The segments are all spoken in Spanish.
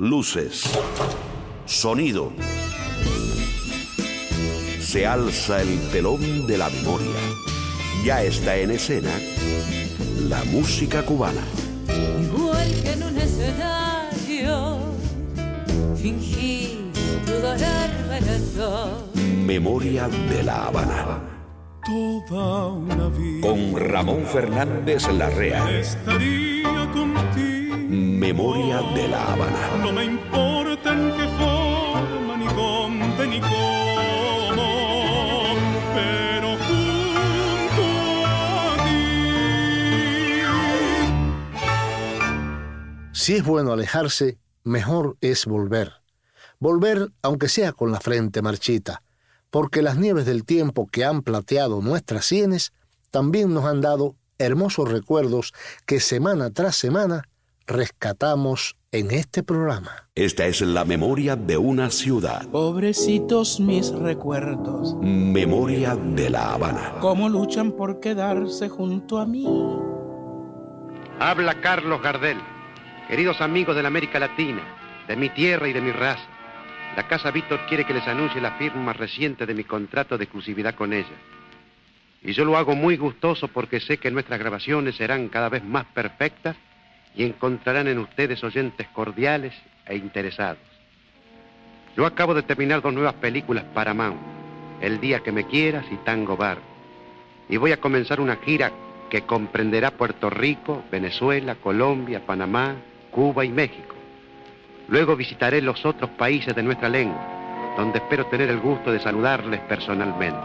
Luces. Sonido. Se alza el telón de la memoria. Ya está en escena la música cubana. Igual que en un escenario, fingí tu dolor Memoria de la Habana. Toda una vida. Con Ramón Fernández Larrea. Estaría contigo. Memoria de la Habana. No me importa en qué forma, ni dónde, ni cómo. Pero junto a ti. Si es bueno alejarse, mejor es volver. Volver aunque sea con la frente marchita, porque las nieves del tiempo que han plateado nuestras sienes también nos han dado hermosos recuerdos que semana tras semana rescatamos en este programa. Esta es la memoria de una ciudad. Pobrecitos mis recuerdos. Memoria de La Habana. ¿Cómo luchan por quedarse junto a mí? Habla Carlos Gardel. Queridos amigos de la América Latina, de mi tierra y de mi raza. La Casa Víctor quiere que les anuncie la firma reciente de mi contrato de exclusividad con ella. Y yo lo hago muy gustoso porque sé que nuestras grabaciones serán cada vez más perfectas y encontrarán en ustedes oyentes cordiales e interesados. Yo acabo de terminar dos nuevas películas para Mount, El día que me quieras y Tango Bar. Y voy a comenzar una gira que comprenderá Puerto Rico, Venezuela, Colombia, Panamá, Cuba y México. Luego visitaré los otros países de nuestra lengua, donde espero tener el gusto de saludarles personalmente.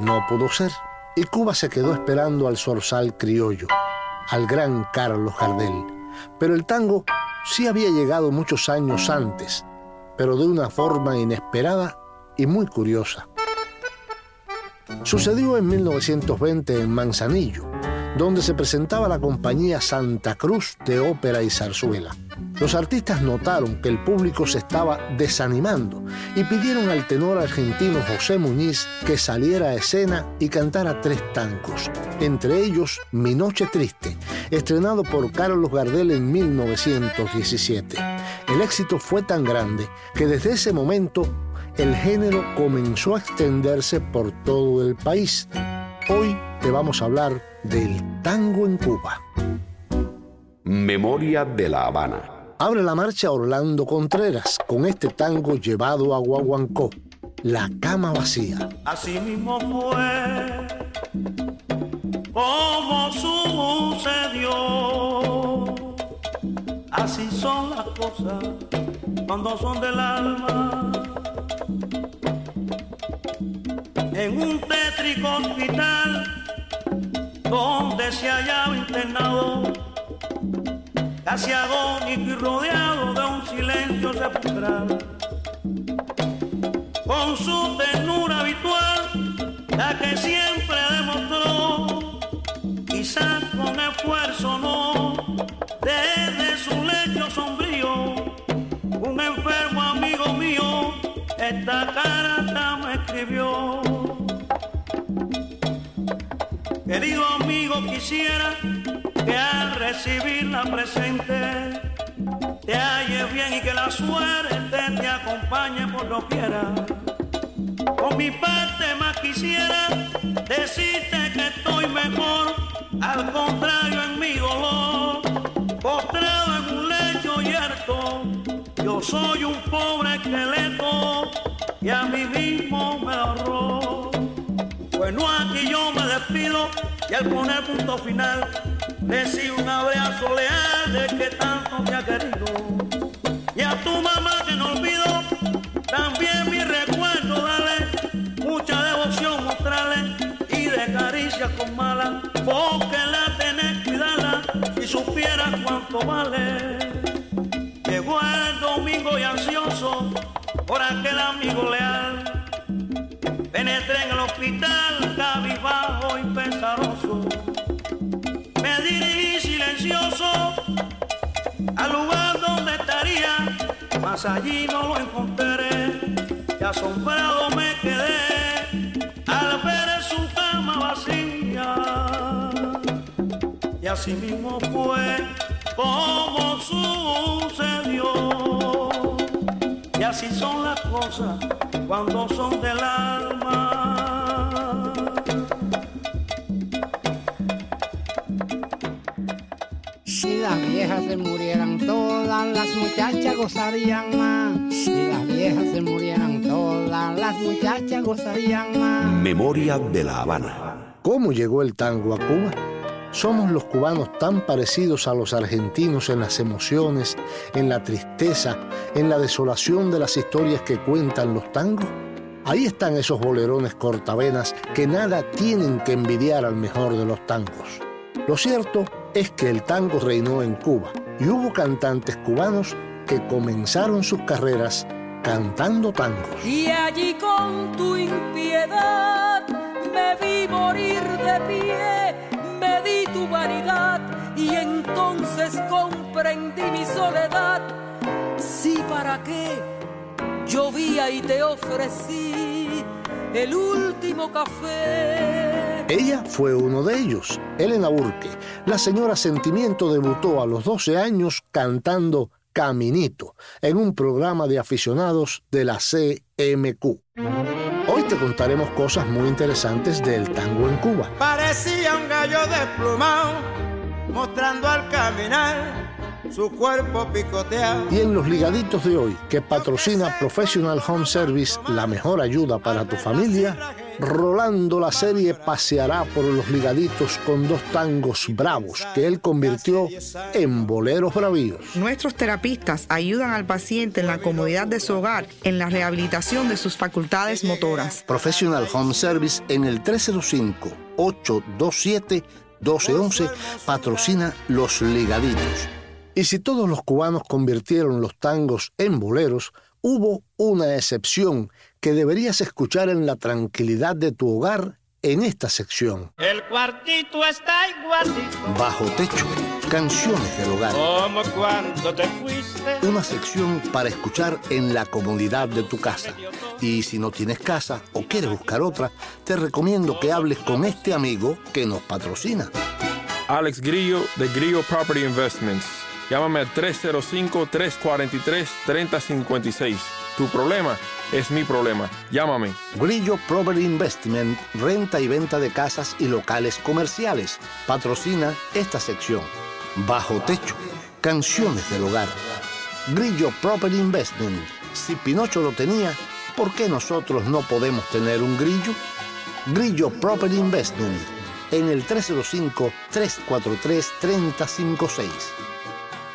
No pudo ser, y Cuba se quedó esperando al zorzal criollo, al gran Carlos Jardel. Pero el tango sí había llegado muchos años antes, pero de una forma inesperada y muy curiosa. Sucedió en 1920 en Manzanillo, donde se presentaba la compañía Santa Cruz de Ópera y Zarzuela. Los artistas notaron que el público se estaba desanimando y pidieron al tenor argentino José Muñiz que saliera a escena y cantara tres tangos, entre ellos Mi Noche Triste, estrenado por Carlos Gardel en 1917. El éxito fue tan grande que desde ese momento el género comenzó a extenderse por todo el país. Hoy te vamos a hablar del tango en Cuba. Memoria de la Habana. Abre la marcha Orlando Contreras con este tango llevado a Guaguancó, La cama vacía. Así mismo fue como sucedió. Así son las cosas cuando son del alma. En un tétrico hospital donde se hallaba internado casi agónico y rodeado de un silencio sepulcral. Con su ternura habitual, la que siempre demostró, quizás con esfuerzo no, desde su lecho sombrío, un enfermo amigo mío, esta carta Quisiera que al recibir la presente te halles bien y que la suerte te acompañe por lo quiera. Por mi parte más quisiera decirte que estoy mejor, al contrario en mi dolor, postrado en un lecho yerto, yo soy un pobre esqueleto y a mí mismo me ahorró. Bueno, aquí yo me despido y al poner punto final Recibe un abrazo leal de que tanto me ha querido. Y a tu mamá que no olvido, también mi recuerdo, dale mucha devoción mostrarle y de caricia con mala, porque la tenés cuidarla si supieras cuánto vale. Llegó el domingo y ansioso por aquel amigo leal. Penetré en el hospital cabizbajo y pesaroso me dirigí silencioso al lugar donde estaría, mas allí no lo encontré. Y asombrado me quedé al ver su cama vacía. Y así mismo fue como sucedió. Así son las cosas cuando son del alma. Si las viejas se murieran todas, las muchachas gozarían más. Si las viejas se murieran todas, las muchachas gozarían más. Memoria de la Habana. ¿Cómo llegó el tango a Cuba? ¿Somos los cubanos tan parecidos a los argentinos en las emociones, en la tristeza, en la desolación de las historias que cuentan los tangos? Ahí están esos bolerones cortavenas que nada tienen que envidiar al mejor de los tangos. Lo cierto es que el tango reinó en Cuba y hubo cantantes cubanos que comenzaron sus carreras cantando tangos. Y allí con tu impiedad me vi morir de pie, di tu vanidad y entonces comprendí mi soledad. Sí, ¿para qué? Llovía y te ofrecí el último café. Ella fue uno de ellos, Elena Burke. La señora Sentimiento debutó a los 12 años cantando Caminito en un programa de aficionados de la CMQ. Te contaremos cosas muy interesantes del tango en Cuba. Parecía un gallo desplumado, mostrando al caminar su cuerpo picoteado. Y en los ligaditos de hoy, que patrocina Professional Home Service, la mejor ayuda para tu familia, Rolando la serie paseará por los ligaditos con dos tangos bravos que él convirtió en boleros bravíos. Nuestros terapistas ayudan al paciente en la comodidad de su hogar en la rehabilitación de sus facultades motoras. Professional Home Service en el 305-827-1211 patrocina los ligaditos. Y si todos los cubanos convirtieron los tangos en boleros, hubo una excepción que deberías escuchar en la tranquilidad de tu hogar en esta sección. El cuartito está igualito. Bajo techo, canciones del hogar. Como cuando te fuiste. Una sección para escuchar en la comodidad de tu casa. Y si no tienes casa o quieres buscar otra, te recomiendo que hables con este amigo que nos patrocina. Alex Grillo de Grillo Property Investments. Llámame al 305-343-3056. Tu problema es mi problema. Llámame. Grillo Property Investment, renta y venta de casas y locales comerciales. Patrocina esta sección. Bajo techo, canciones del hogar. Grillo Property Investment. Si Pinocho lo tenía, ¿por qué nosotros no podemos tener un grillo? Grillo Property Investment. En el 305-343-3056.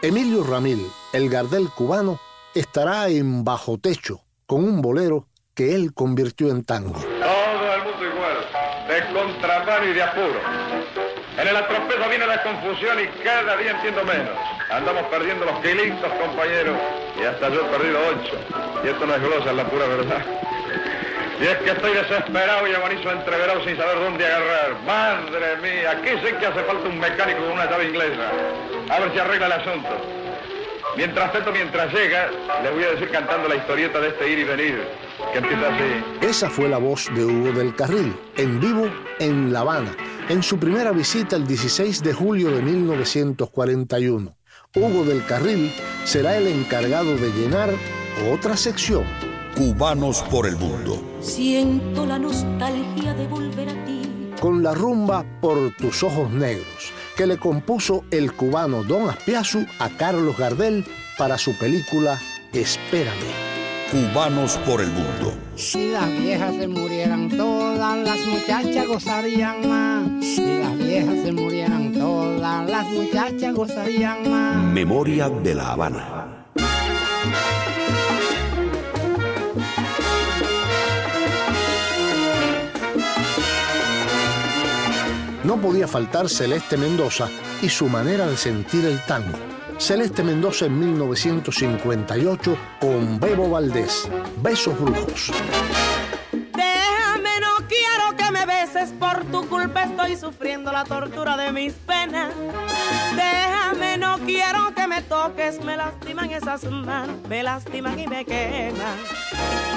Emilio Ramil, el Gardel cubano, estará en Bajo Techo con un bolero que él convirtió en tango. Todo el mundo igual, de contrabando y de apuro. En el atropello viene la confusión y cada día entiendo menos. Andamos perdiendo los kilitos, compañeros, y hasta yo he perdido ocho. Y esto no es glosa, es la pura verdad. Y es que estoy desesperado y agonizo entreverado sin saber dónde agarrar. Madre mía, aquí sé que hace falta un mecánico con una llave inglesa. A ver si arregla el asunto. Mientras tanto, mientras llega, le voy a decir cantando la historieta de este ir y venir, que empieza así. Esa fue la voz de Hugo del Carril, en vivo en La Habana, en su primera visita el 16 de julio de 1941. Hugo del Carril será el encargado de llenar otra sección. Cubanos por el mundo. Siento la nostalgia de volver a ti. Con la rumba Por tus ojos negros, que le compuso el cubano Don Aspiazu a Carlos Gardel para su película Espérame. Cubanos por el mundo. Si las viejas se murieran todas, las muchachas gozarían más. Si las viejas se murieran todas, las muchachas gozarían más. Memoria de la Habana. No podía faltar Celeste Mendoza y su manera de sentir el tango. Celeste Mendoza en 1958 con Bebo Valdés, Besos Brujos. Beses, por tu culpa estoy sufriendo la tortura de mis penas. Déjame, no quiero que me toques, me lastiman esas manos, me lastiman y me queman.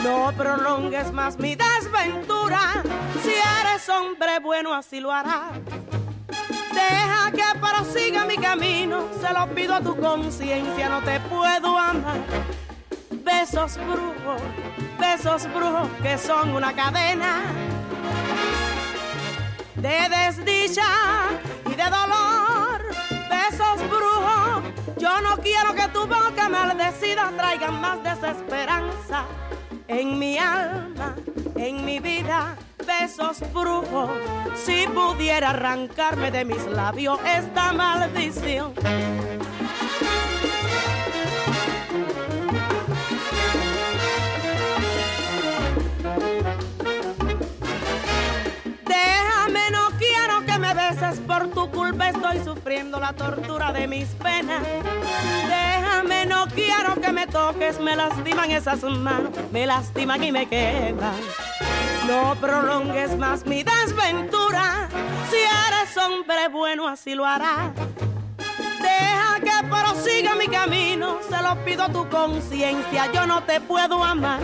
No prolongues más mi desventura, si eres hombre bueno así lo harás. Deja que prosiga mi camino, se lo pido a tu conciencia, no te puedo amar. Besos brujos, besos brujos que son una cadena de desdicha y de dolor. Besos brujos, yo no quiero que tu boca maldecida traiga más desesperanza en mi alma, en mi vida. Besos brujos, si pudiera arrancarme de mis labios esta maldición. Por tu culpa, estoy sufriendo la tortura de mis penas. Déjame, no quiero que me toques, me lastiman esas manos, me lastiman y me quedan. No prolongues más mi desventura, si eres hombre bueno así lo harás. Deja que prosiga mi camino, se lo pido a tu conciencia, yo no te puedo amar.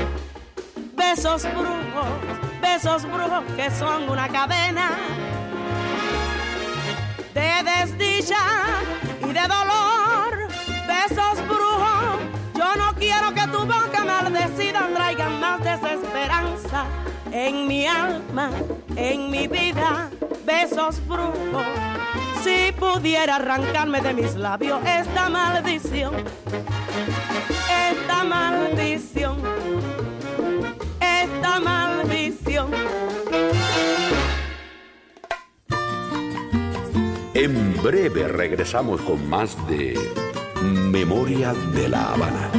Besos brujos, besos brujos que son una cadena de desdicha y de dolor. Besos brujos, yo no quiero que tu boca maldecida traiga más desesperanza en mi alma, en mi vida. Besos brujos, si pudiera arrancarme de mis labios esta maldición, esta maldición esta maldición. En breve regresamos con más de Memoria de la Habana.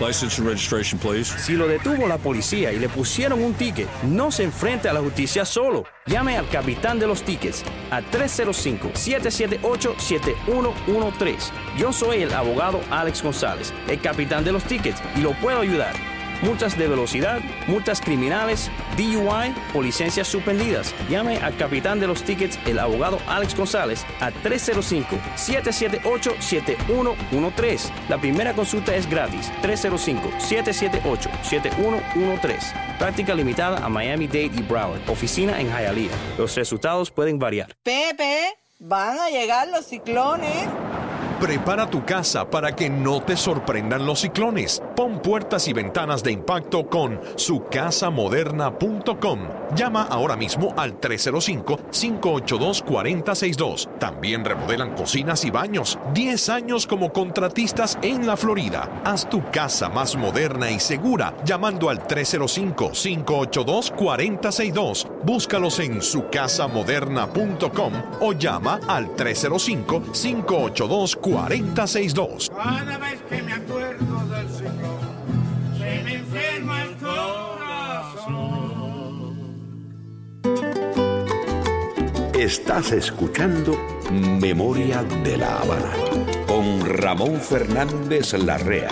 License and registration, please. Si lo detuvo la policía y le pusieron un ticket, no se enfrente a la justicia solo. Llame al capitán de los tickets a 305-778-7113. Yo soy el abogado Alex González, el capitán de los tickets, y lo puedo ayudar. Multas de velocidad, multas criminales, DUI o licencias suspendidas. Llame al capitán de los tickets, el abogado Alex González, a 305-778-7113. La primera consulta es gratis. 305-778-7113. Práctica limitada a Miami-Dade y Broward. Oficina en Hialeah. Los resultados pueden variar. Pepe, van a llegar los ciclones. Prepara tu casa para que no te sorprendan los ciclones. Pon puertas y ventanas de impacto con sucasamoderna.com. Llama ahora mismo al 305-582-4062. También remodelan cocinas y baños. 10 años como contratistas en la Florida. Haz tu casa más moderna y segura llamando al 305-582-4062. Búscalos en sucasamoderna.com o llama al 305-582-4062. 4062. Cada vez que me acuerdo del ciclón, se me enferma el corazón. Estás escuchando Memoria de la Habana con Ramón Fernández Larrea.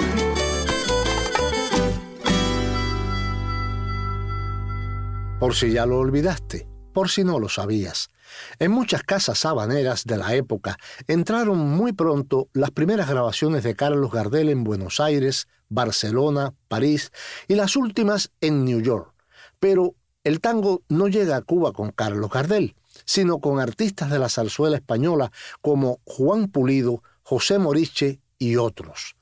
Por si ya lo olvidaste, por si no lo sabías. En muchas casas habaneras de la época entraron muy pronto las primeras grabaciones de Carlos Gardel en Buenos Aires, Barcelona, París y las últimas en New York. Pero el tango no llega a Cuba con Carlos Gardel, sino con artistas de la zarzuela española como Juan Pulido, José Moriche y otros.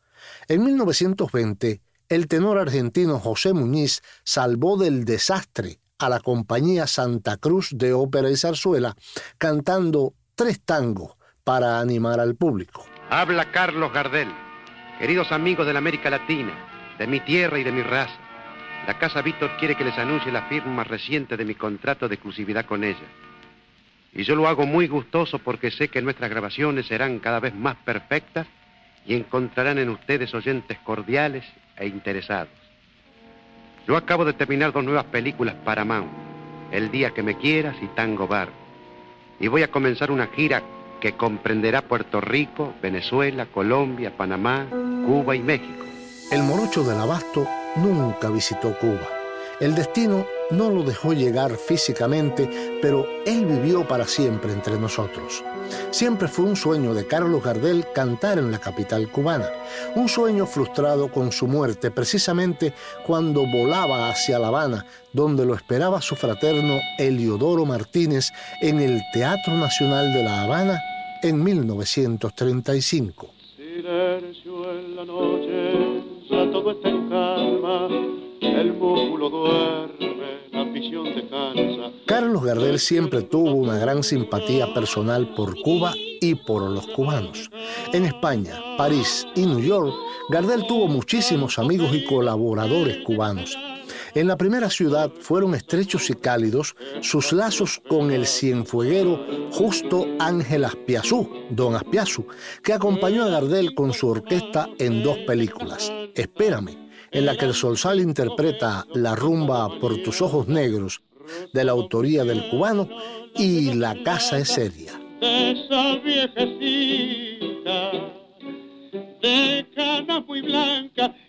En 1920, el tenor argentino José Muñiz salvó del desastre a la compañía Santa Cruz de Ópera y Zarzuela cantando tres tangos para animar al público. Habla Carlos Gardel. Queridos amigos de la América Latina, de mi tierra y de mi raza, la Casa Víctor quiere que les anuncie la firma reciente de mi contrato de exclusividad con ella. Y yo lo hago muy gustoso porque sé que nuestras grabaciones serán cada vez más perfectas y encontrarán en ustedes oyentes cordiales e interesados. Yo acabo de terminar dos nuevas películas para Mount, El día que me quieras y Tango Bar. Y voy a comenzar una gira que comprenderá Puerto Rico, Venezuela, Colombia, Panamá, Cuba y México. El morocho del abasto nunca visitó Cuba. El destino no lo dejó llegar físicamente, pero él vivió para siempre entre nosotros. Siempre fue un sueño de Carlos Gardel cantar en la capital cubana, un sueño frustrado con su muerte precisamente cuando volaba hacia La Habana, donde lo esperaba su fraterno Eliodoro Martínez en el Teatro Nacional de La Habana en 1935. Silencio en la noche, ya todo está en calma, el duerme, la visión descansa. Carlos Gardel siempre tuvo una gran simpatía personal por Cuba y por los cubanos. En España, París y New York, Gardel tuvo muchísimos amigos y colaboradores cubanos. En la primera ciudad fueron estrechos y cálidos sus lazos con el cienfueguero Justo Ángel Aspiazú, don Aspiazú, que acompañó a Gardel con su orquesta en dos películas, Espérame, en la que el Solsal interpreta la rumba Por tus ojos negros, de la autoría del cubano, y La casa es seria. viejecita de muy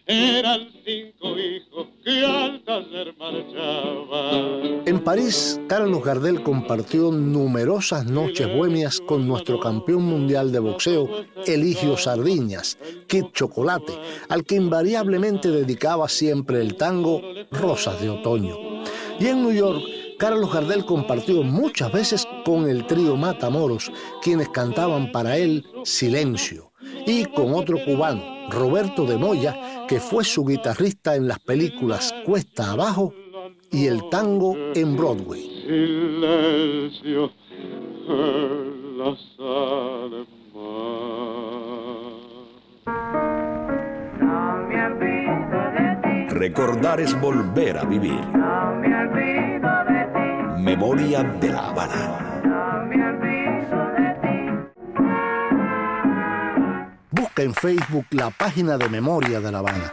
eran cinco hijos que al taller marchaban. En París, Carlos Gardel compartió numerosas noches bohemias con nuestro campeón mundial de boxeo, Eligio Sardiñas, Kid Chocolate, al que invariablemente dedicaba siempre el tango Rosas de Otoño. Y en New York, Carlos Gardel compartió muchas veces con el trío Matamoros, quienes cantaban para él Silencio, y con otro cubano, Roberto de Moya, que fue su guitarrista en las películas Cuesta Abajo y El Tango en Broadway. Silencio en Recordar es volver a vivir. Memoria de la Habana. Busca en Facebook la página de Memoria de la Habana.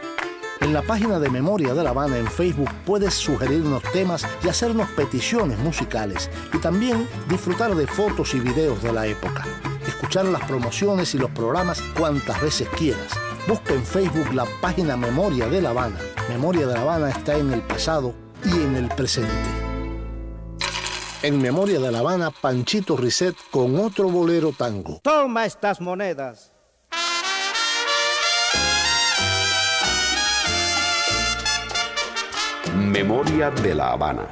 En la página de Memoria de la Habana en Facebook puedes sugerirnos temas y hacernos peticiones musicales y también disfrutar de fotos y videos de la época. Escuchar las promociones y los programas cuantas veces quieras. Busca en Facebook la página Memoria de la Habana. Memoria de la Habana está en el pasado y en el presente. En Memoria de la Habana, Panchito Risset con otro bolero tango. Toma estas monedas. Memoria de la Habana.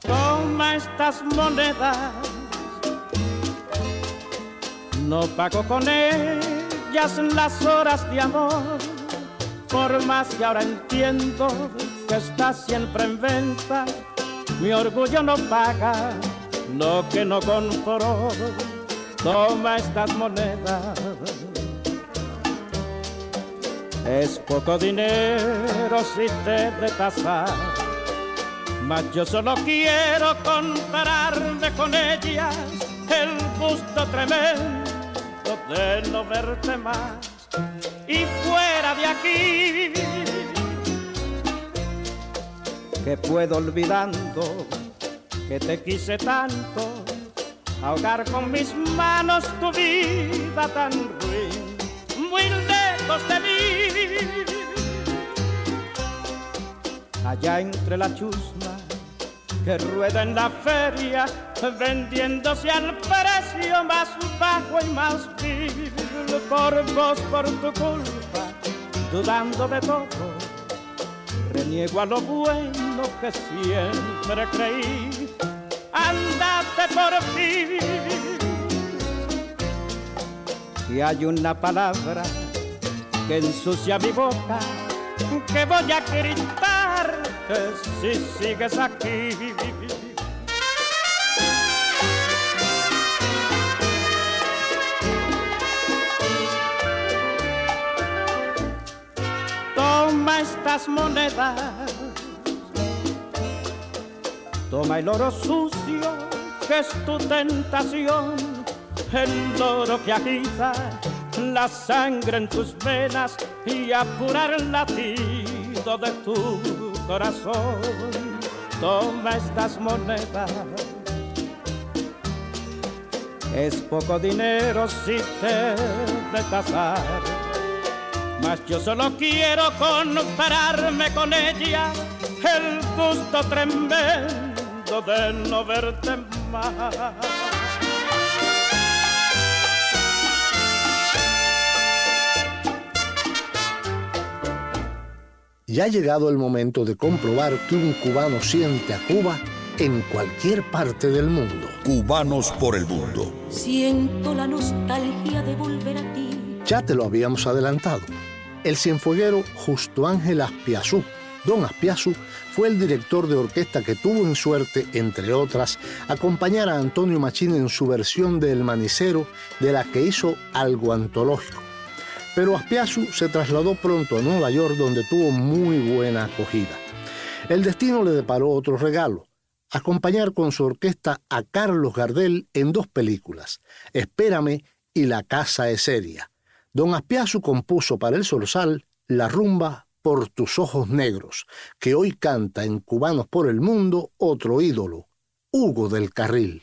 Toma estas monedas. No pago con ellas las horas de amor. Por más que ahora entiendo que está siempre en venta, mi orgullo no paga, no que no compró. Toma estas monedas. Es poco dinero si te de tasar, mas yo solo quiero compararme con ellas, el gusto tremendo de no verte más y fuera de aquí. Que puedo olvidando que te quise tanto, ahogar con mis manos tu vida tan ruin, muy lejos de mí. Allá entre la chusma que rueda en la feria, vendiéndose al precio más bajo y más vil, por vos, por tu culpa, dudando de todo, reniego a lo bueno que siempre creí, andate por fin. Y hay una palabra que ensucia mi boca, que voy a si sigues aquí. Toma estas monedas, toma el oro sucio que es tu tentación, el oro que agita la sangre en tus venas y apurar el latido de tu corazón. Toma estas monedas. Es poco dinero si te de tasar, mas yo solo quiero compararme con ellas, el gusto tremendo de no verte más. Ya ha llegado el momento de comprobar que un cubano siente a Cuba en cualquier parte del mundo. Cubanos por el mundo. Siento la nostalgia de volver a ti. Ya te lo habíamos adelantado. El cienfueguero Justo Ángel Aspiazú, don Aspiazú, fue el director de orquesta que tuvo en suerte, entre otras, acompañar a Antonio Machín en su versión de El Manicero, de la que hizo algo antológico. Pero Aspiazu se trasladó pronto a Nueva York donde tuvo muy buena acogida. El destino le deparó otro regalo, acompañar con su orquesta a Carlos Gardel en dos películas, Espérame y La Casa es Seria. Don Aspiazu compuso para el Sorsal la rumba Por tus ojos negros, que hoy canta en Cubanos por el Mundo otro ídolo, Hugo del Carril.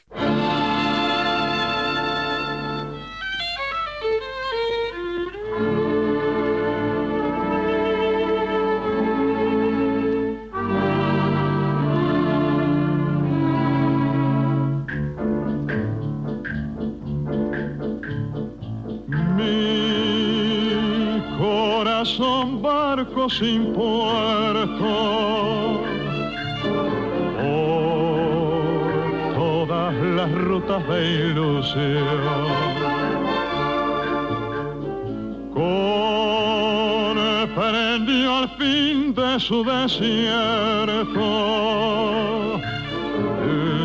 Sin puerto por todas las rutas de ilusión. Comprendió al fin de su desierto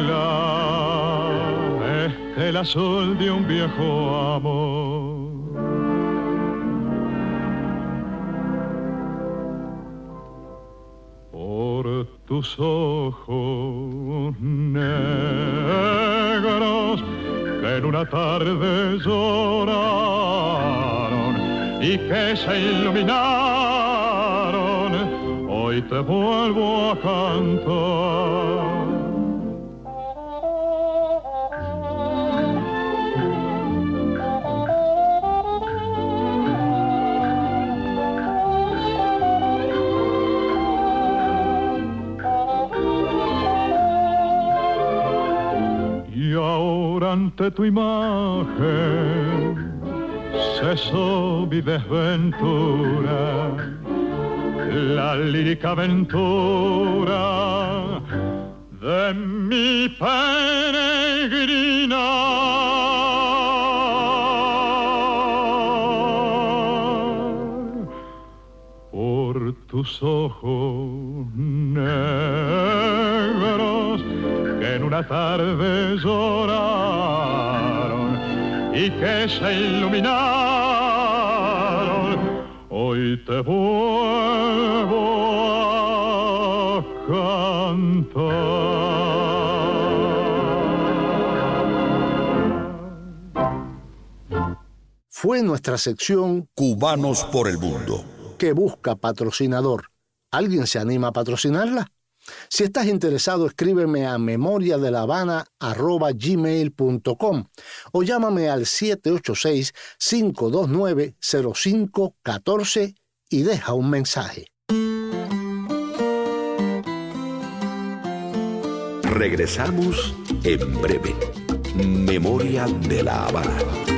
la estela azul de un viejo amor. Tus ojos negros que en una tarde lloraron y que se iluminaron, hoy te vuelvo a cantar ante tu imagen cesó mi desventura, la lírica aventura de mi peregrina. Por tus ojos negros en una tarde lloraron y que se iluminaron, hoy te vuelvo a cantar. Fue nuestra sección Cubanos por el Mundo que busca patrocinador. ¿Alguien se anima a patrocinarla? Si estás interesado, escríbeme a memoria o llámame al 786-529-0514 y deja un mensaje. Regresamos en breve. Memoria de la Habana.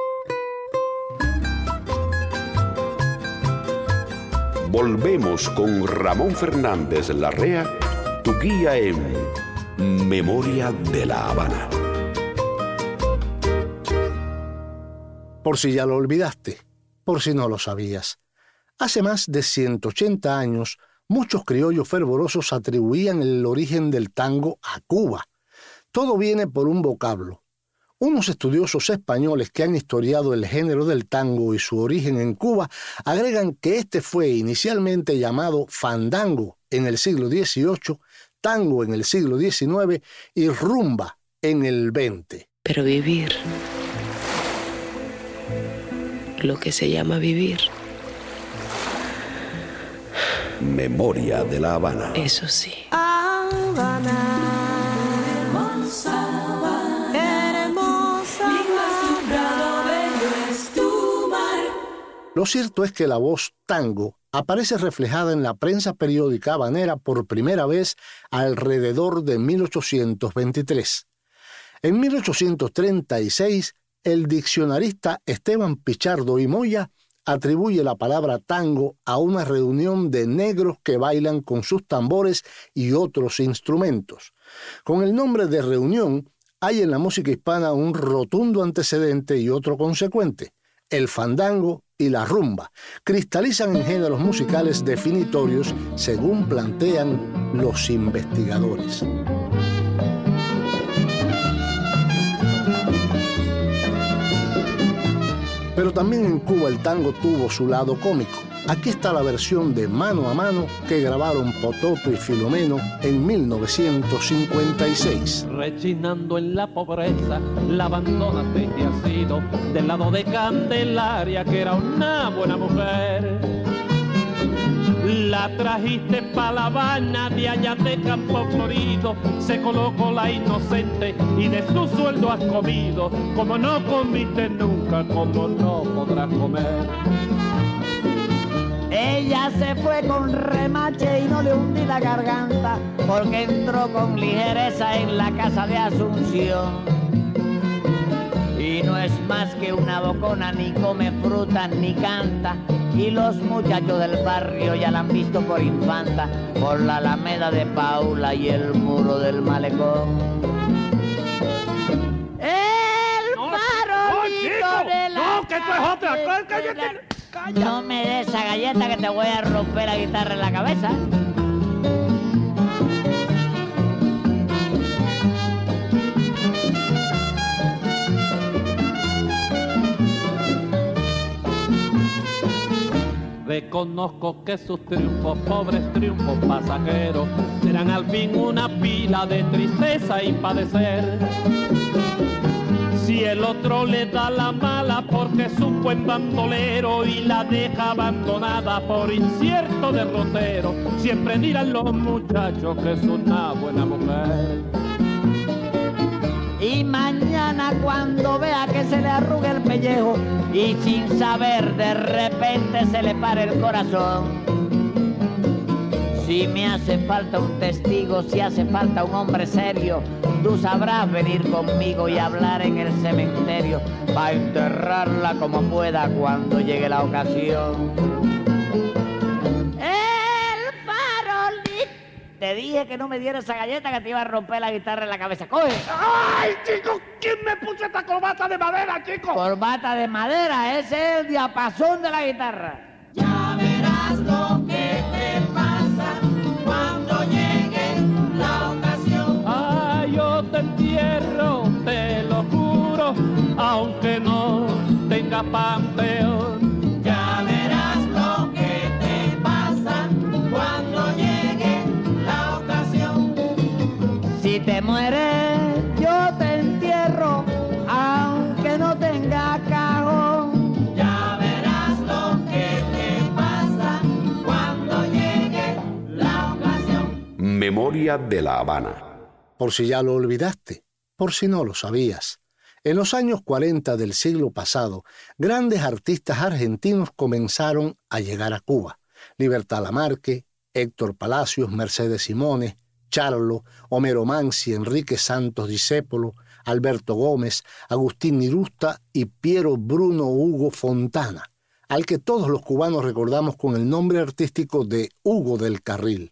Volvemos con Ramón Fernández Larrea, tu guía en Memoria de la Habana. Por si ya lo olvidaste, por si no lo sabías. Hace más de 180 años, muchos criollos fervorosos atribuían el origen del tango a Cuba. Todo viene por un vocablo. Unos estudiosos españoles que han historiado el género del tango y su origen en Cuba agregan que este fue inicialmente llamado fandango en el siglo XVIII, tango en el siglo XIX y rumba en el XX. Pero vivir, lo que se llama vivir, Memoria de la Habana. eso sí. Habana, Lo cierto es que la voz tango aparece reflejada en la prensa periódica habanera por primera vez alrededor de 1823. En 1836, el diccionarista Esteban Pichardo y Moya atribuye la palabra tango a una reunión de negros que bailan con sus tambores y otros instrumentos. Con el nombre de reunión hay en la música hispana un rotundo antecedente y otro consecuente. El fandango y la rumba cristalizan en géneros musicales definitorios según plantean los investigadores. Pero también en Cuba el tango tuvo su lado cómico. Aquí está la versión de Mano a Mano que grabaron Pototo y Filomeno en 1956. Rechinando en la pobreza, la abandona te ha sido del lado de Candelaria, que era una buena mujer. La trajiste pa' La Habana, de allá de Campo Florido, se colocó la inocente y de su sueldo has comido, como no comiste nunca, como no podrás comer. Ella se fue con remache y no le hundí la garganta porque entró con ligereza en la casa de Asunción. Y no es más que una bocona, ni come frutas ni canta. Y los muchachos del barrio ya la han visto por infanta, por la alameda de Paula y el muro del malecón. El farolito de la no, que esto es otra. Cállate. No me des esa galleta que te voy a romper la guitarra en la cabeza. Reconozco que sus triunfos, pobres triunfos pasajeros, serán al fin una pila de tristeza y padecer. Si el otro le da la mala porque es un buen bandolero y la deja abandonada por incierto derrotero, siempre dirán los muchachos que es una buena mujer. Y mañana cuando vea que se le arruga el pellejo y sin saber de repente se le para el corazón. Si me hace falta un testigo, si hace falta un hombre serio, tú sabrás venir conmigo y hablar en el cementerio para enterrarla como pueda cuando llegue la ocasión. El farolito. Te dije que no me diera esa galleta que te iba a romper la guitarra en la cabeza. ¡Coge! ¡Ay, chico! ¿Quién me puso esta corbata de madera, chico? Corbata de madera, ese es el diapasón de la guitarra. Tenga panteón. Ya verás lo que te pasa cuando llegue la ocasión. Si te mueres, yo te entierro, aunque no tenga cajón. Ya verás lo que te pasa cuando llegue la ocasión. Memoria de la Habana. Por si ya lo olvidaste, por si no lo sabías. En los años 40 del siglo pasado, grandes artistas argentinos comenzaron a llegar a Cuba. Libertad Lamarque, Héctor Palacios, Mercedes Simone, Charlo, Homero Mansi, Enrique Santos Discépolo, Alberto Gómez, Agustín Nirusta y Piero Bruno Hugo Fontana, al que todos los cubanos recordamos con el nombre artístico de Hugo del Carril.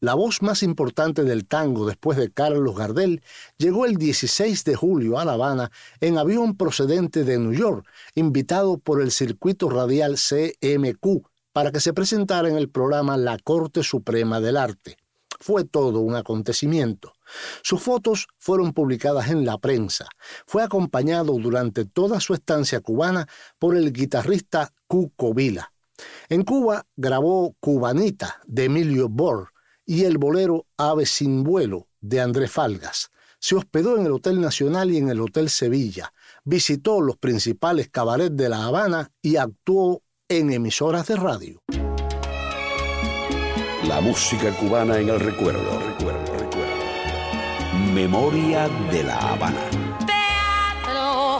La voz más importante del tango después de Carlos Gardel llegó el 16 de julio a La Habana en avión procedente de New York, invitado por el circuito radial CMQ para que se presentara en el programa La Corte Suprema del Arte. Fue todo un acontecimiento. Sus fotos fueron publicadas en la prensa. Fue acompañado durante toda su estancia cubana por el guitarrista Cuco Vila. En Cuba grabó Cubanita de Emilio Bor y el bolero Ave sin vuelo de Andrés Falgas. Se hospedó en el Hotel Nacional y en el Hotel Sevilla. Visitó los principales cabarets de La Habana y actuó en emisoras de radio. La música cubana en el recuerdo, recuerdo, recuerdo. Memoria de La Habana. Teatro,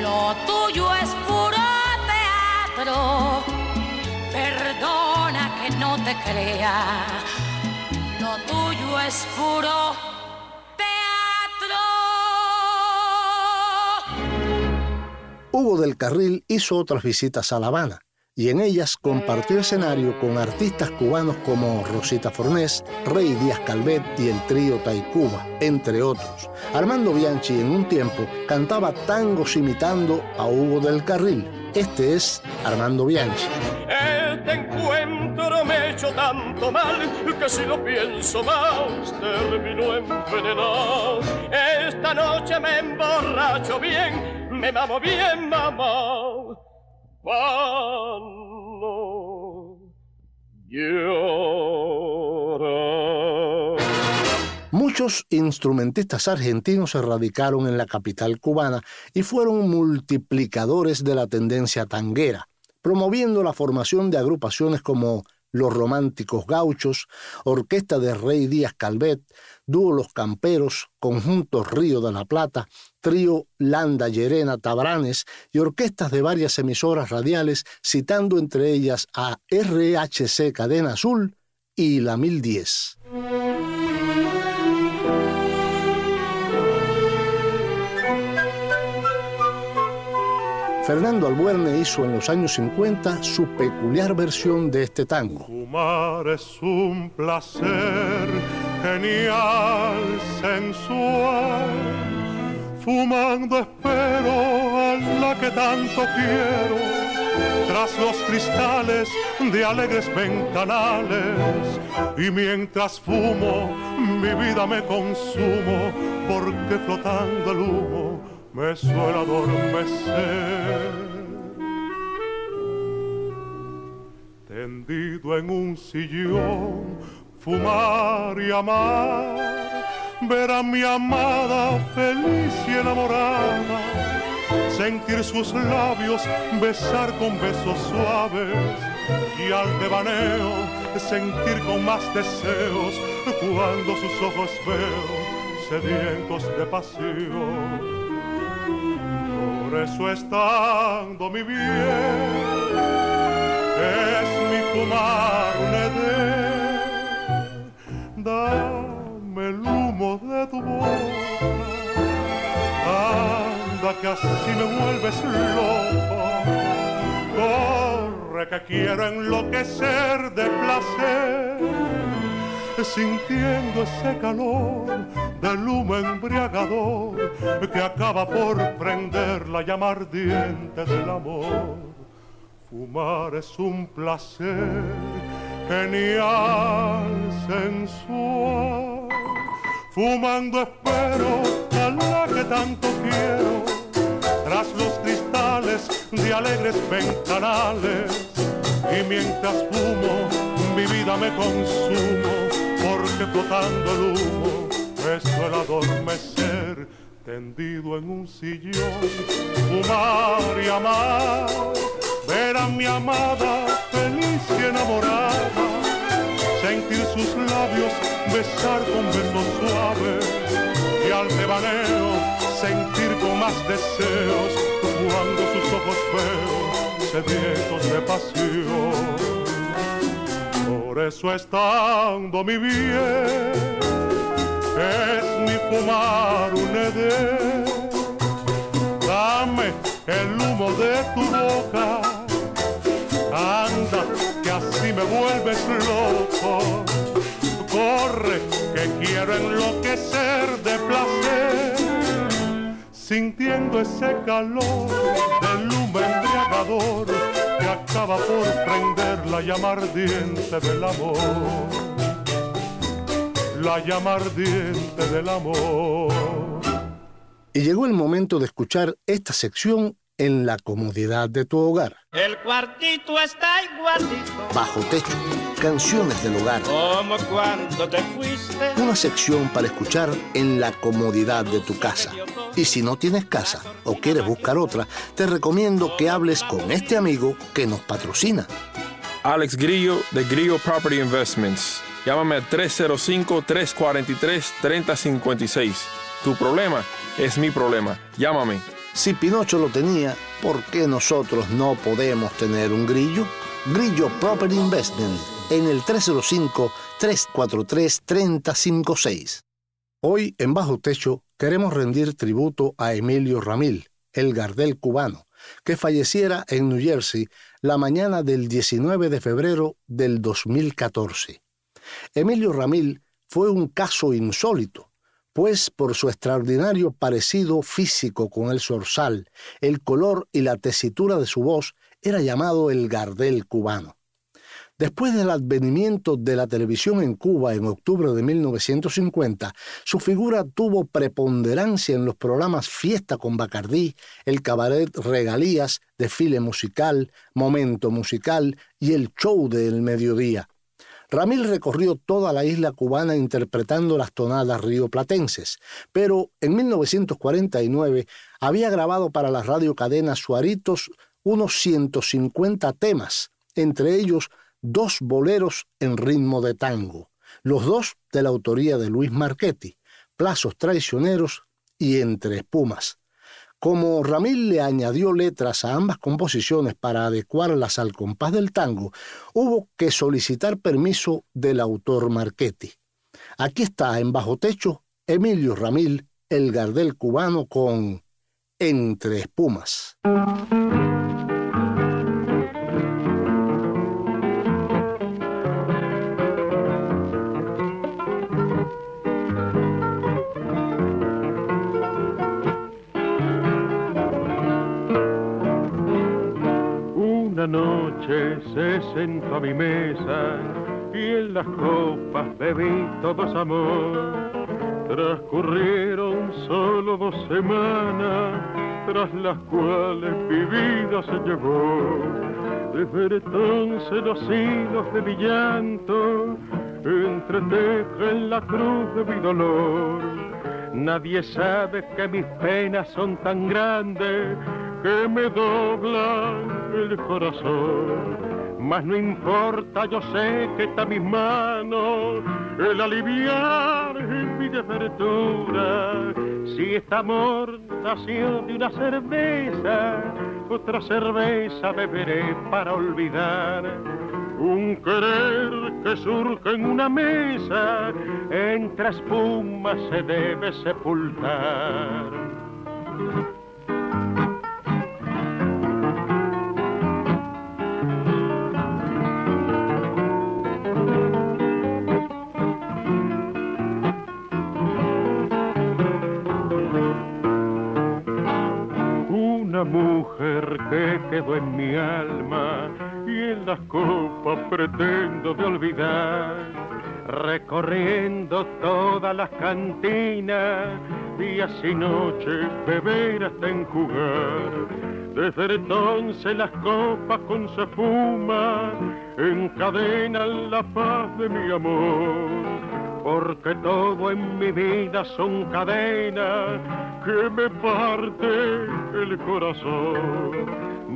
lo tuyo es puro teatro. Crea, lo tuyo es puro Hugo del Carril hizo otras visitas a La Habana y en ellas compartió escenario con artistas cubanos como Rosita Fornés, Rey Díaz Calvet y el trío Taicuba, entre otros. Armando Bianchi en un tiempo cantaba tangos imitando a Hugo del Carril. Este es Armando Bianchi. Mal que si lo pienso más termino envenenado. Esta noche me emborracho bien, me mamo bien mamá. Muchos instrumentistas argentinos se radicaron en la capital cubana y fueron multiplicadores de la tendencia tanguera, promoviendo la formación de agrupaciones como Los Románticos Gauchos, Orquesta de Rey Díaz Calvet, Dúo Los Camperos, Conjunto Río de la Plata, Trío Landa Llerena Tabranes y orquestas de varias emisoras radiales, citando entre ellas a RHC Cadena Azul y la 1010. Fernando Albuerne hizo en los años 50 su peculiar versión de este tango. Fumar es un placer genial, sensual. Fumando espero a la que tanto quiero, tras los cristales de alegres ventanales. Y mientras fumo, mi vida me consumo, porque flotando el humo me suele adormecer. Tendido en un sillón, fumar y amar, ver a mi amada feliz y enamorada, sentir sus labios besar con besos suaves y al devaneo sentir con más deseos cuando sus ojos veo sedientos de pasión por eso estando mi bien, es mi fumar un. Dame el humo de tu boca, anda que así me vuelves loco. Corre que quiero enloquecer de placer sintiendo ese calor del humo embriagador que acaba por prender la llama ardiente del amor. Fumar es un placer genial, sensual. Fumando espero a la que tanto quiero, tras los cristales de alegres ventanales. Y mientras fumo, mi vida me consumo porque flotando el humo me suele adormecer tendido en un sillón, fumar y amar, ver a mi amada feliz y enamorada, sentir sus labios besar con besos suaves y al devaneo sentir con más deseos cuando sus ojos veo sedientos de pasión. Por eso estando mi bien, es mi fumar un edén. Dame el humo de tu boca, anda, que así me vuelves loco. Corre, que quiero enloquecer de placer, sintiendo ese calor del humo embriagador que acaba por prender la llama ardiente del amor. La llama ardiente del amor. Y llegó el momento de escuchar esta sección en la comodidad de tu hogar. El cuartito está igualito Bajo techo, canciones del hogar. como cuando te fuiste. Una sección para escuchar en la comodidad de tu casa. Y si no tienes casa o quieres buscar otra, te recomiendo que hables con este amigo que nos patrocina. Alex Grillo de Grillo Property Investments. Llámame al 305-343-3056. Tu problema es mi problema. Llámame. Si Pinocho lo tenía, ¿por qué nosotros no podemos tener un grillo? Grillo Property Investment en el 305-343-3056. Hoy en Bajo Techo queremos rendir tributo a Emilio Ramil, el Gardel cubano, que falleciera en New Jersey la mañana del 19 de febrero del 2014. Emilio Ramil fue un caso insólito, pues por su extraordinario parecido físico con el zorzal, el color y la tesitura de su voz, era llamado el Gardel cubano. Después del advenimiento de la televisión en Cuba en octubre de 1950, su figura tuvo preponderancia en los programas Fiesta con Bacardí, el cabaret Regalías, Desfile Musical, Momento Musical y el Show del Mediodía. Ramil recorrió toda la isla cubana interpretando las tonadas rioplatenses, pero en 1949 había grabado para la radiocadena Suaritos unos 150 temas, entre ellos dos boleros en ritmo de tango, los dos de la autoría de Luis Marchetti, Plazos Traicioneros y Entre Espumas. Como Ramil le añadió letras a ambas composiciones para adecuarlas al compás del tango, hubo que solicitar permiso del autor Marchetti. Aquí está en Bajo Techo Emilio Ramil, el Gardel cubano con Entre Espumas. Noche se sentó a mi mesa y en las copas bebí todos amor. Transcurrieron solo dos semanas, tras las cuales mi vida se llevó. Desde entonces los hilos de mi llanto entretejen la cruz de mi dolor. Nadie sabe que mis penas son tan grandes que me doblan el corazón. Mas no importa, yo sé que está en mis manos el aliviar mi desventura. Si este amor nació de una cerveza, otra cerveza beberé para olvidar. Un querer que surge en una mesa, entre espumas se debe sepultar. Una mujer que quedó en mi alma y en las copas pretendo de olvidar, recorriendo todas las cantinas, días y noches beber hasta enjugar. Desde entonces las copas con su espuma encadenan la paz de mi amor, porque todo en mi vida son cadenas que me parte el corazón.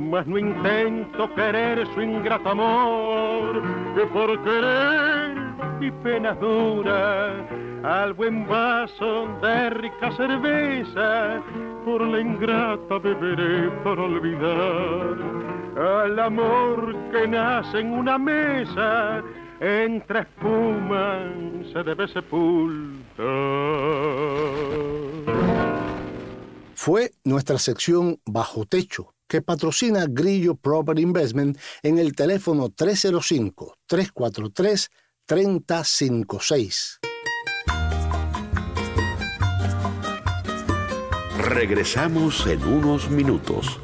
Mas no intento querer su ingrato amor, que por querer mi pena dura, al buen vaso de rica cerveza, por la ingrata beberé para olvidar. Al amor que nace en una mesa, entre espuma se debe sepultar. Fue nuestra sección Bajo Techo, que patrocina Grillo Property Investment en el teléfono 305-343-3056. Regresamos en unos minutos.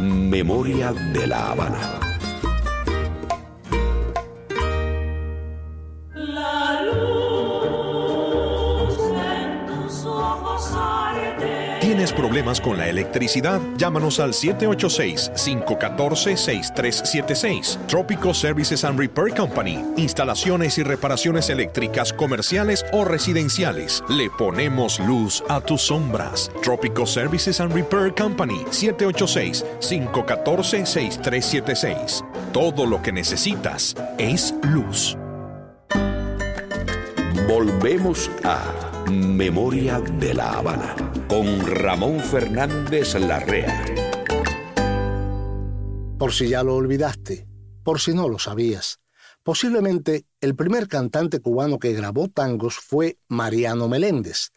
Memoria de la Habana. Problemas con la electricidad? Llámanos al 786-514-6376. Tropical Services and Repair Company. Instalaciones y reparaciones eléctricas comerciales o residenciales. Le ponemos luz a tus sombras. Tropical Services and Repair Company. 786-514-6376. Todo lo que necesitas es luz. Volvemos a Memoria de la Habana con Ramón Fernández Larrea. Por si ya lo olvidaste, por si no lo sabías. Posiblemente el primer cantante cubano que grabó tangos fue Mariano Meléndez.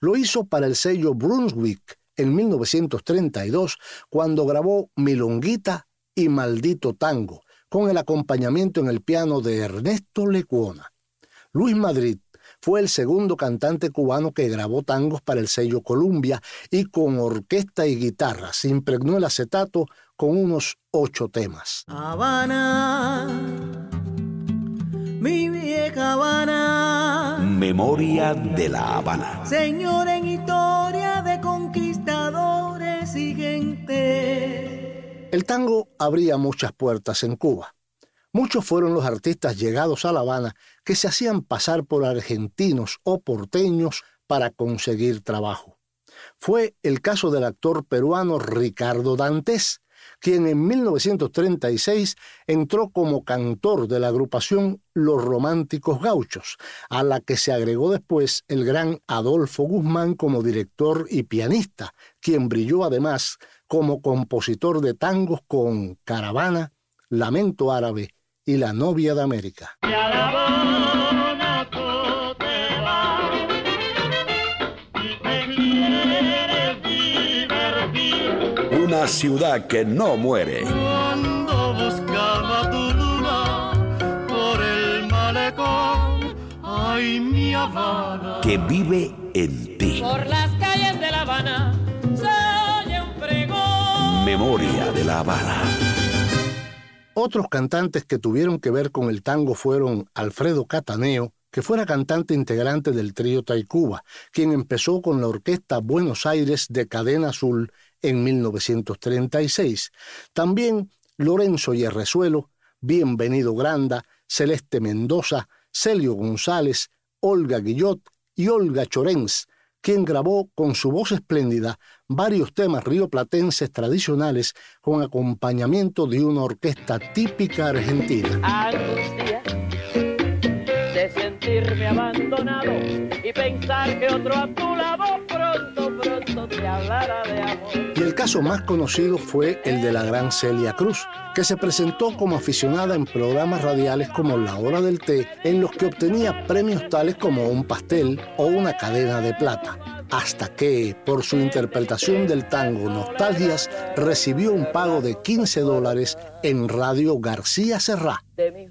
Lo hizo para el sello Brunswick en 1932 cuando grabó Milonguita y Maldito Tango, con el acompañamiento en el piano de Ernesto Lecuona. Luis Madrid fue el segundo cantante cubano que grabó tangos para el sello Columbia y con orquesta y guitarra se impregnó el acetato con unos ocho temas. Habana, mi vieja Habana, Memoria de la Habana. señor en historia de conquistadores y gente. El tango abría muchas puertas en Cuba. Muchos fueron los artistas llegados a La Habana que se hacían pasar por argentinos o porteños para conseguir trabajo. Fue el caso del actor peruano Ricardo Dantes, quien en 1936 entró como cantor de la agrupación Los Románticos Gauchos, a la que se agregó después el gran Adolfo Guzmán como director y pianista, quien brilló además como compositor de tangos con Caravana, Lamento Árabe y La Novia de América. Una ciudad que no muere. Cuando buscaba tu luna por el malecón, ay mi Habana. Que vive en ti. Por las calles de La Habana se oye un pregón. Memoria de la Habana. Otros cantantes que tuvieron que ver con el tango fueron Alfredo Cataneo, que fuera cantante integrante del trío Taicuba, quien empezó con la orquesta Buenos Aires de Cadena Azul en 1936. También Lorenzo Yerrezuelo, Bienvenido Granda, Celeste Mendoza, Celio González, Olga Guillot y Olga Chorens, quien grabó con su voz espléndida varios temas rioplatenses tradicionales con acompañamiento de una orquesta típica argentina. De sentirme abandonado y pensar que otro a tu lado te de amor. Y el caso más conocido fue el de la gran Celia Cruz, que se presentó como aficionada en programas radiales como La Hora del Té, en los que obtenía premios tales como un pastel o una cadena de plata, hasta que, por su interpretación del tango Nostalgias, recibió un pago de 15 dólares en Radio García Serrá. De mi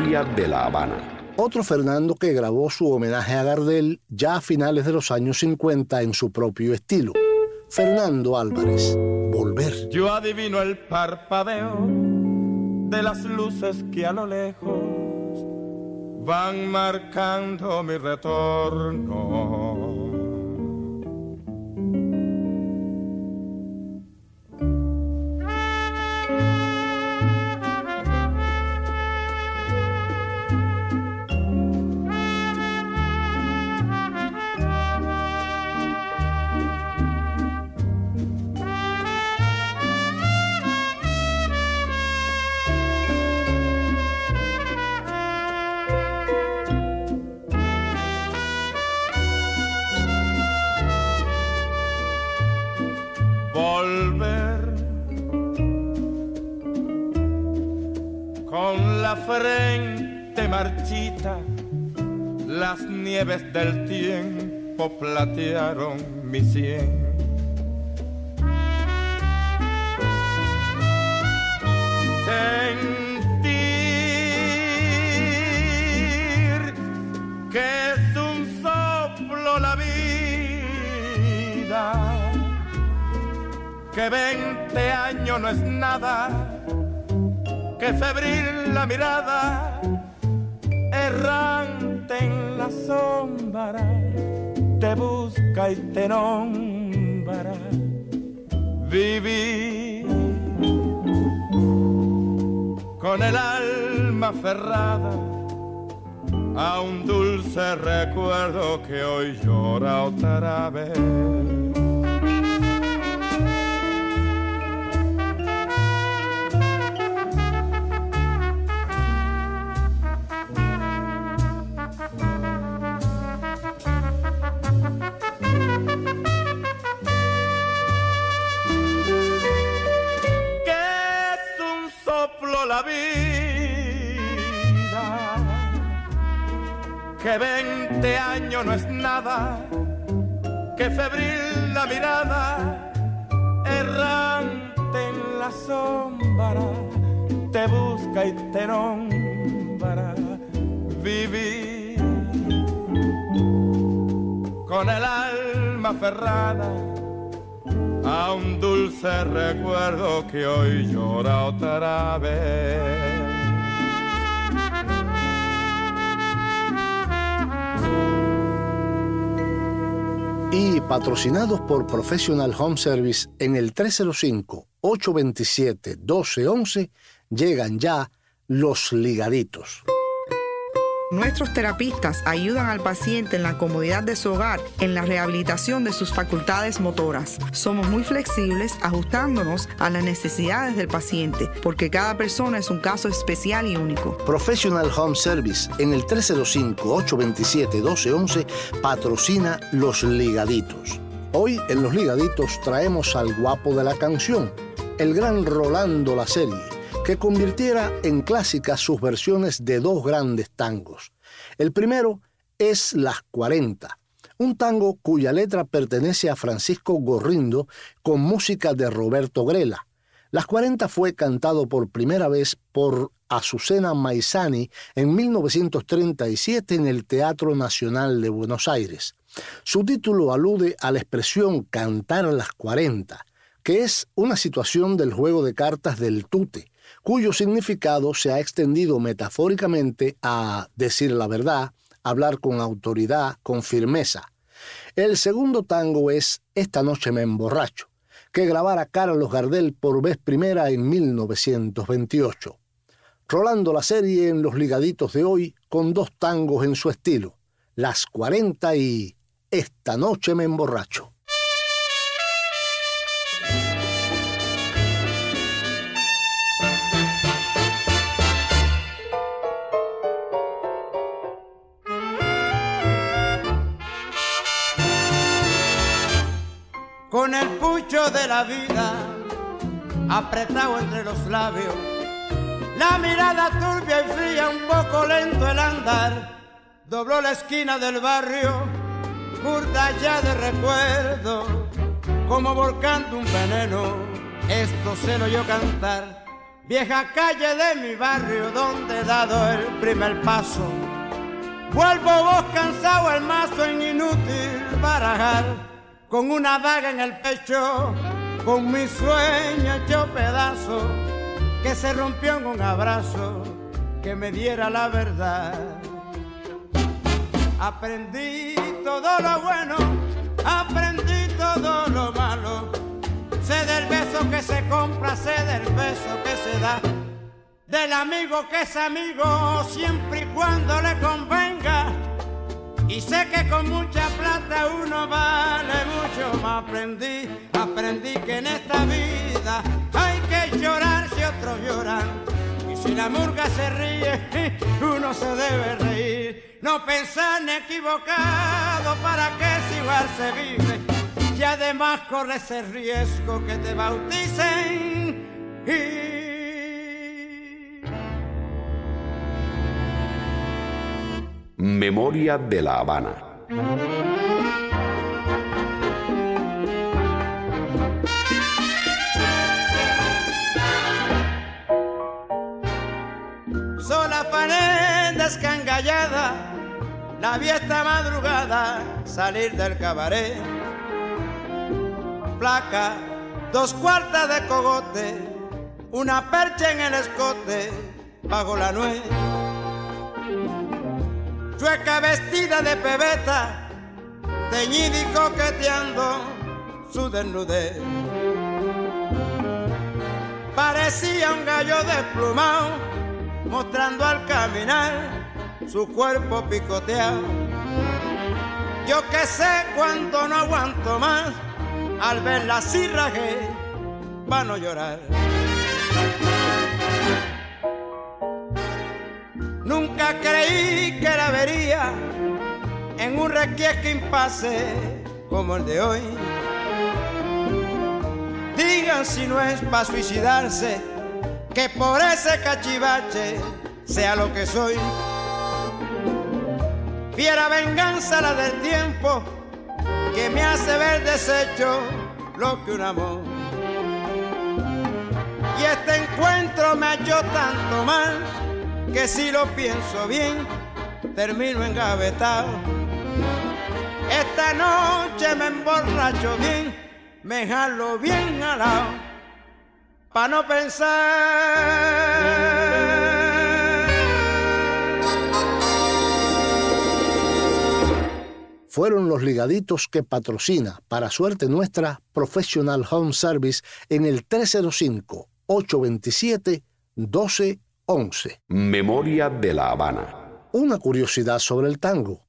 De la Habana. Otro Fernando que grabó su homenaje a Gardel ya a finales de los años 50 en su propio estilo. Fernando Álvarez, Volver. Yo adivino el parpadeo de las luces que a lo lejos van marcando mi retorno. La frente marchita, las nieves del tiempo platearon mi sien. Sentir que es un soplo la vida, que 20 años no es nada que febril la mirada, errante en la sombra, te busca y te nombra. Viví con el alma aferrada a un dulce recuerdo que hoy llora otra vez. La vida, que veinte años no es nada, que febril la mirada, errante en la sombra, te busca y te nombra, vivir con el alma cerrada un dulce recuerdo que hoy llora otra vez. Y patrocinados por Professional Home Service en el 305-827-1211 llegan ya los ligaditos. Nuestros terapistas ayudan al paciente en la comodidad de su hogar, en la rehabilitación de sus facultades motoras. Somos muy flexibles ajustándonos a las necesidades del paciente, porque cada persona es un caso especial y único. Professional Home Service en el 305-827-1211 patrocina Los Ligaditos. Hoy en Los Ligaditos traemos al guapo de la canción, el gran Rolando la serie que convirtiera en clásicas sus versiones de dos grandes tangos. El primero es Las 40, un tango cuya letra pertenece a Francisco Gorrindo con música de Roberto Grela. Las 40 fue cantado por primera vez por Azucena Maizani en 1937 en el Teatro Nacional de Buenos Aires. Su título alude a la expresión cantar las 40, que es una situación del juego de cartas del tute, cuyo significado se ha extendido metafóricamente a decir la verdad, hablar con autoridad, con firmeza. El segundo tango es Esta noche me emborracho, que grabara Carlos Gardel por vez primera en 1928. Rolando la serie en los ligaditos de hoy con dos tangos en su estilo, Las 40 y Esta noche me emborracho. De la vida apretado entre los labios, la mirada turbia y fría, un poco lento el andar, dobló la esquina del barrio, curta ya de recuerdo, como volcando un veneno, esto se lo yo cantar, vieja calle de mi barrio donde he dado el primer paso, vuelvo vos cansado el mazo en inútil barajar con una daga en el pecho, con mi sueño hecho pedazo, que se rompió en un abrazo que me diera la verdad. Aprendí todo lo bueno, aprendí todo lo malo. Sé del beso que se compra, sé del beso que se da. Del amigo que es amigo siempre y cuando le convenga y sé que con mucha plata uno vale mucho más. Aprendí, aprendí que en esta vida hay que llorar si otros lloran. Y si la murga se ríe, uno se debe reír. No pensar ni equivocado para que si igual se vive. Y además corre ese riesgo que te bauticen. Y Memoria de la Habana. Sola pared descangallada, la vi esta madrugada salir del cabaret. Placa, dos cuartas de cogote, una percha en el escote, bajo la nuez. Chueca vestida de pebeta, teñida y coqueteando su desnudez. Parecía un gallo desplumado, mostrando al caminar su cuerpo picoteado. Yo que sé cuánto no aguanto más, al verla así rajé, para no llorar. Nunca creí que la vería en un requiesque impasse como el de hoy. Digan si no es para suicidarse, que por ese cachivache sea lo que soy. Fiera venganza la del tiempo que me hace ver deshecho lo que un amor. Y este encuentro me ha hecho tanto mal que si lo pienso bien, termino engavetado. Esta noche me emborracho bien, me jalo bien lado, pa' no pensar. Fueron los ligaditos que patrocina, para suerte nuestra, Professional Home Service en el 305 827 12 11. Memoria de la Habana. Una curiosidad sobre el tango.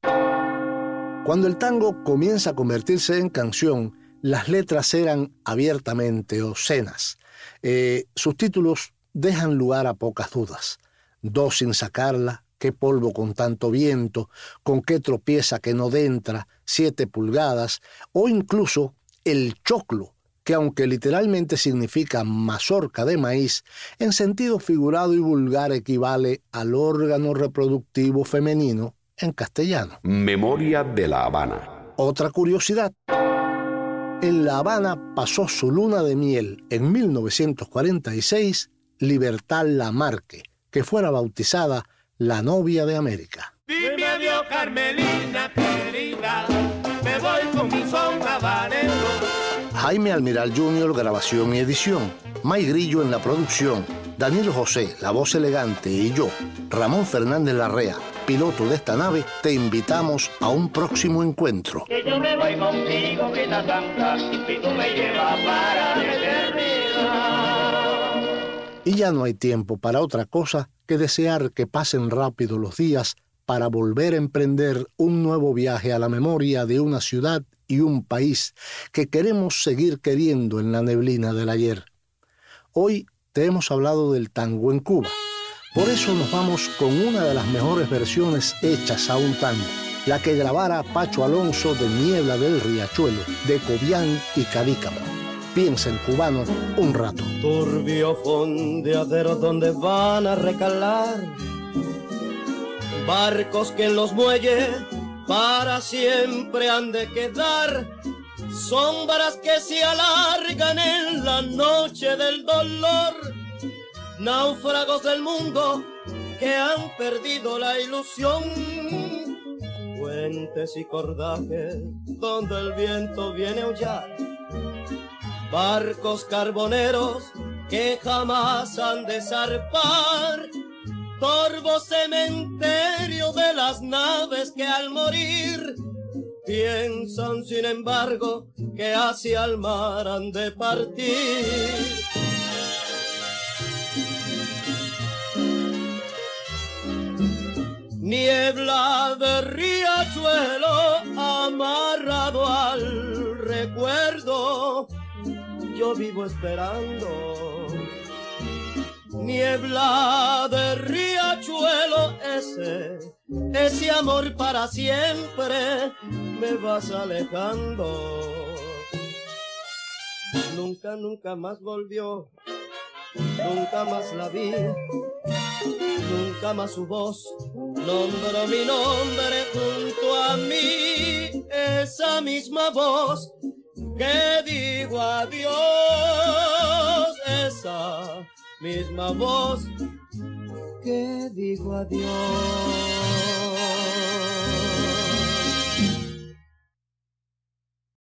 Cuando el tango comienza a convertirse en canción, las letras eran abiertamente obscenas. Eh, sus títulos dejan lugar a pocas dudas. Dos sin sacarla, qué polvo con tanto viento, con qué tropieza que no dentra, siete pulgadas, o incluso el choclo, que aunque literalmente significa mazorca de maíz, en sentido figurado y vulgar equivale al órgano reproductivo femenino en castellano. Memoria de la Habana. Otra curiosidad. En La Habana pasó su luna de miel en 1946 Libertad Lamarque, que fuera bautizada la novia de América. Dime adiós, Carmelina querida, me voy con mi son habanero. Jaime Almiral Jr., grabación y edición. May Grillo en la producción. Daniel José, la voz elegante, y yo, Ramón Fernández Larrea, piloto de esta nave, te invitamos a un próximo encuentro. Que yo me voy contigo, Grita Santa, y tú me llevas para la eternidad. Y ya no hay tiempo para otra cosa que desear que pasen rápido los días para volver a emprender un nuevo viaje a la memoria de una ciudad y un país que queremos seguir queriendo en la neblina del ayer. Hoy te hemos hablado del tango en Cuba. Por eso nos vamos con una de las mejores versiones hechas a un tango, la que grabara Pacho Alonso de Niebla del Riachuelo, de Cobián y Cadícamo. Piensa en cubano un rato. Turbio fondeadero donde van a recalar barcos que en los muelles para siempre han de quedar, sombras que se alargan en la noche del dolor, náufragos del mundo que han perdido la ilusión, puentes y cordajes donde el viento viene a aullar, barcos carboneros que jamás han de zarpar torvo cementerio de las naves que al morir piensan sin embargo que hacia el mar han de partir. Niebla de riachuelo amarrado al recuerdo, yo vivo esperando niebla de riachuelo ese, ese amor para siempre me vas alejando. Nunca, nunca más volvió, nunca más la vi. nunca más su voz nombró mi nombre junto a mí, esa misma voz que digo adiós, esa misma voz que digo adiós.